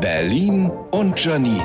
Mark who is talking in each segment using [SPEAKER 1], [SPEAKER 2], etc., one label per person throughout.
[SPEAKER 1] Berlin und Janine.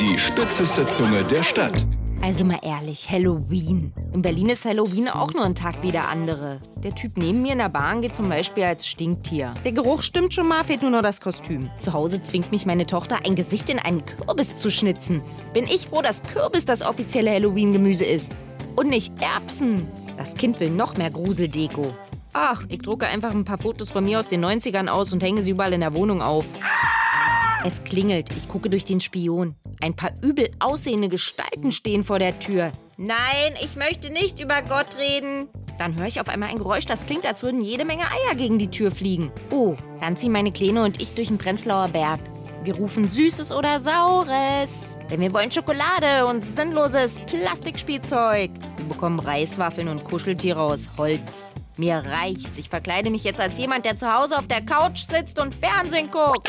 [SPEAKER 1] Die spitzeste Zunge der Stadt.
[SPEAKER 2] Also mal ehrlich, Halloween. In Berlin ist Halloween auch nur ein Tag wie der andere. Der Typ neben mir in der Bahn geht zum Beispiel als Stinktier. Der Geruch stimmt schon mal, fehlt nur noch das Kostüm. Zu Hause zwingt mich meine Tochter, ein Gesicht in einen Kürbis zu schnitzen. Bin ich froh, dass Kürbis das offizielle Halloween-Gemüse ist. Und nicht Erbsen. Das Kind will noch mehr Gruseldeko. Ach, ich drucke einfach ein paar Fotos von mir aus den 90ern aus und hänge sie überall in der Wohnung auf. Es klingelt. Ich gucke durch den Spion. Ein paar übel aussehende Gestalten stehen vor der Tür. Nein, ich möchte nicht über Gott reden. Dann höre ich auf einmal ein Geräusch, das klingt, als würden jede Menge Eier gegen die Tür fliegen. Oh, dann ziehen meine Kleine und ich durch den Prenzlauer Berg. Wir rufen Süßes oder Saures. Denn wir wollen Schokolade und sinnloses Plastikspielzeug. Wir bekommen Reiswaffeln und Kuscheltiere aus Holz. Mir reicht's. Ich verkleide mich jetzt als jemand, der zu Hause auf der Couch sitzt und Fernsehen guckt.